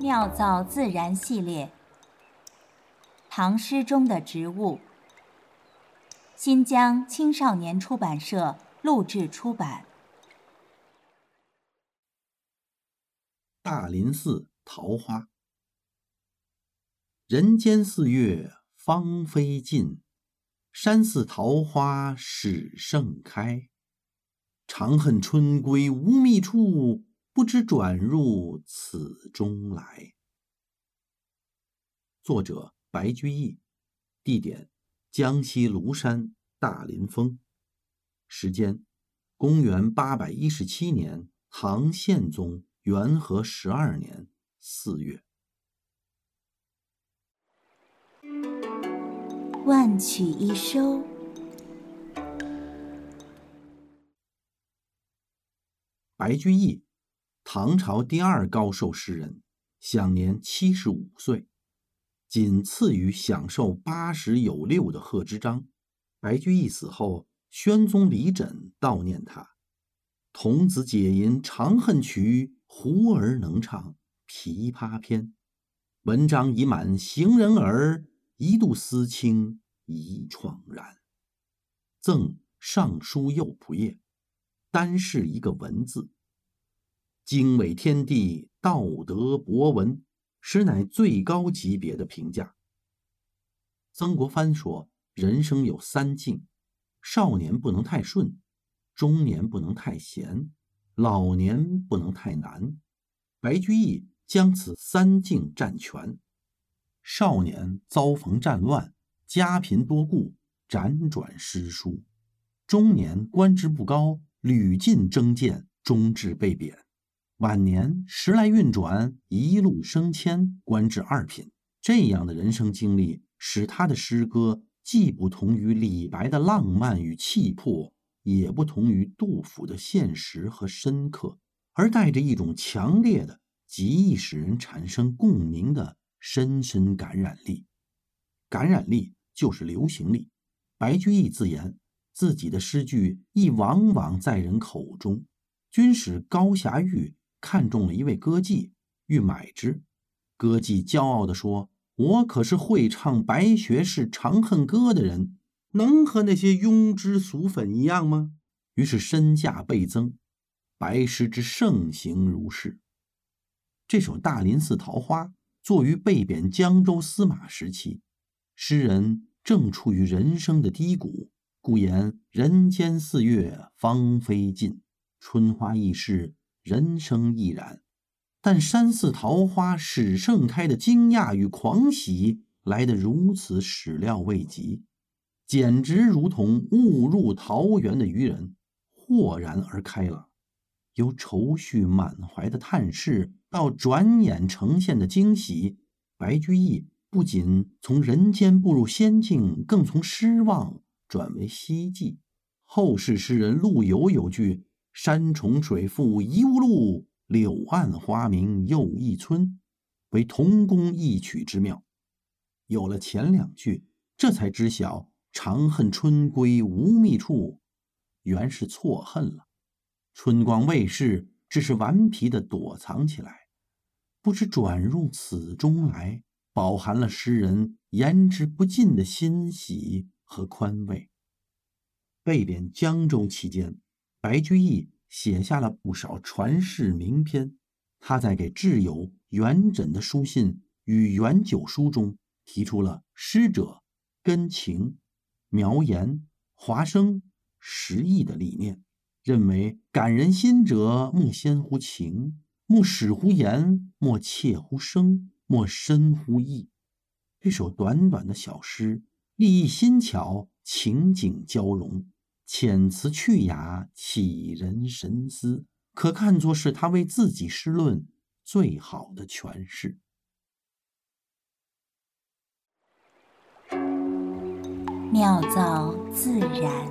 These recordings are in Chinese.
妙造自然系列，唐诗中的植物。新疆青少年出版社录制出版。大林寺桃花，人间四月芳菲尽，山寺桃花始盛开。长恨春归无觅处。不知转入此中来。作者白居易，地点江西庐山大林峰，时间公元八百一十七年，唐宪宗元和十二年四月。万曲一收，白居易。唐朝第二高寿诗人，享年七十五岁，仅次于享寿八十有六的贺知章。白居易死后，宣宗李缜悼念他：“童子解吟长恨曲，胡儿能唱琵琶篇。文章已满行人耳，一度思卿已怆然。”赠尚书右仆射，单是一个文字。经纬天地，道德博文，实乃最高级别的评价。曾国藩说：“人生有三境，少年不能太顺，中年不能太闲，老年不能太难。”白居易将此三境占全。少年遭逢战乱，家贫多故，辗转诗书；中年官职不高，屡进征谏，终至被贬。晚年时来运转，一路升迁，官至二品。这样的人生经历，使他的诗歌既不同于李白的浪漫与气魄，也不同于杜甫的现实和深刻，而带着一种强烈的、极易使人产生共鸣的深深感染力。感染力就是流行力。白居易自言，自己的诗句亦往往在人口中，均使高霞玉。看中了一位歌妓，欲买之。歌妓骄傲地说：“我可是会唱白学士《长恨歌》的人，能和那些庸脂俗粉一样吗？”于是身价倍增。白诗之盛行如是。这首《大林寺桃花》作于被贬江州司马时期，诗人正处于人生的低谷，故言人间四月芳菲尽，春花易逝。人生亦然，但山寺桃花始盛开的惊讶与狂喜来得如此始料未及，简直如同误入桃源的渔人豁然而开朗。由愁绪满怀的叹世到转眼呈现的惊喜，白居易不仅从人间步入仙境，更从失望转为希冀。后世诗人陆游有句。山重水复疑无路，柳暗花明又一村，为同工异曲之妙。有了前两句，这才知晓“长恨春归无觅处”原是错恨了。春光未逝，只是顽皮的躲藏起来，不知转入此中来，饱含了诗人言之不尽的欣喜和宽慰。被贬江州期间。白居易写下了不少传世名篇。他在给挚友元稹的书信《与元九书》中提出了“诗者根情，苗言华生实意”的理念，认为感人心者莫先乎情，莫始乎言，莫切乎声，莫深乎意。这首短短的小诗，立意新巧，情景交融。遣词去雅，启人神思，可看作是他为自己诗论最好的诠释。妙造自然。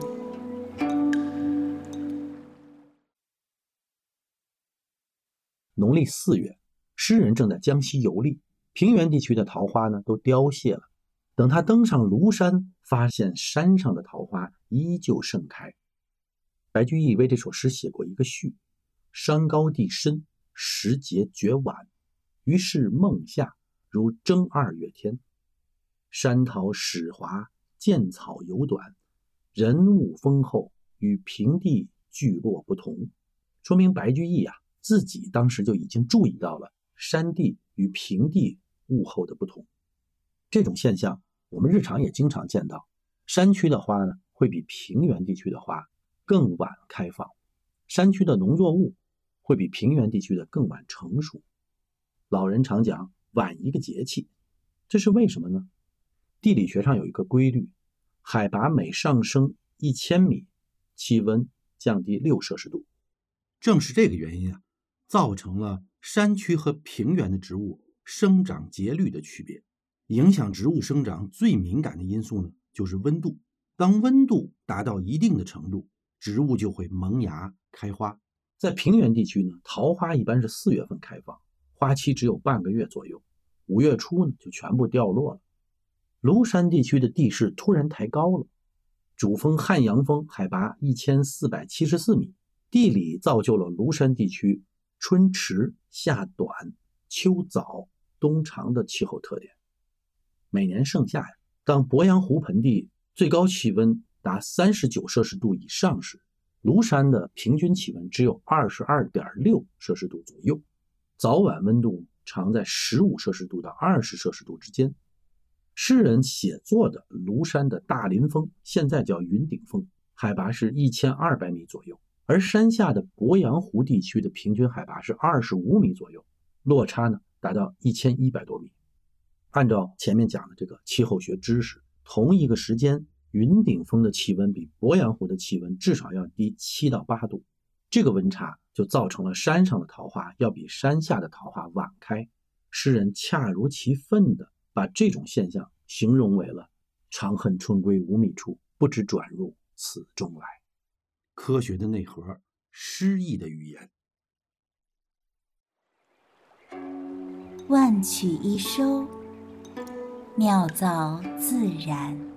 农历四月，诗人正在江西游历，平原地区的桃花呢都凋谢了。等他登上庐山，发现山上的桃花依旧盛开。白居易为这首诗写过一个序：山高地深，时节绝晚，于是梦夏如正二月天，山桃始华，见草犹短，人物丰厚，与平地聚落不同。说明白居易呀自己当时就已经注意到了山地与平地物候的不同。这种现象我们日常也经常见到，山区的花呢会比平原地区的花更晚开放，山区的农作物会比平原地区的更晚成熟。老人常讲晚一个节气，这是为什么呢？地理学上有一个规律，海拔每上升一千米，气温降低六摄氏度。正是这个原因啊，造成了山区和平原的植物生长节律的区别。影响植物生长最敏感的因素呢，就是温度。当温度达到一定的程度，植物就会萌芽开花。在平原地区呢，桃花一般是四月份开放。花期只有半个月左右，五月初呢就全部掉落了。庐山地区的地势突然抬高了，主峰汉阳峰海拔一千四百七十四米，地理造就了庐山地区春迟、夏短、秋早、冬长的气候特点。每年盛夏呀，当鄱阳湖盆地最高气温达三十九摄氏度以上时，庐山的平均气温只有二十二点六摄氏度左右。早晚温度常在十五摄氏度到二十摄氏度之间。诗人写作的庐山的大林峰，现在叫云顶峰，海拔是一千二百米左右，而山下的鄱阳湖地区的平均海拔是二十五米左右，落差呢达到一千一百多米。按照前面讲的这个气候学知识，同一个时间，云顶峰的气温比鄱阳湖的气温至少要低七到八度，这个温差。就造成了山上的桃花要比山下的桃花晚开。诗人恰如其分地把这种现象形容为了“长恨春归无觅处，不知转入此中来”。科学的内核，诗意的语言。万曲一收，妙造自然。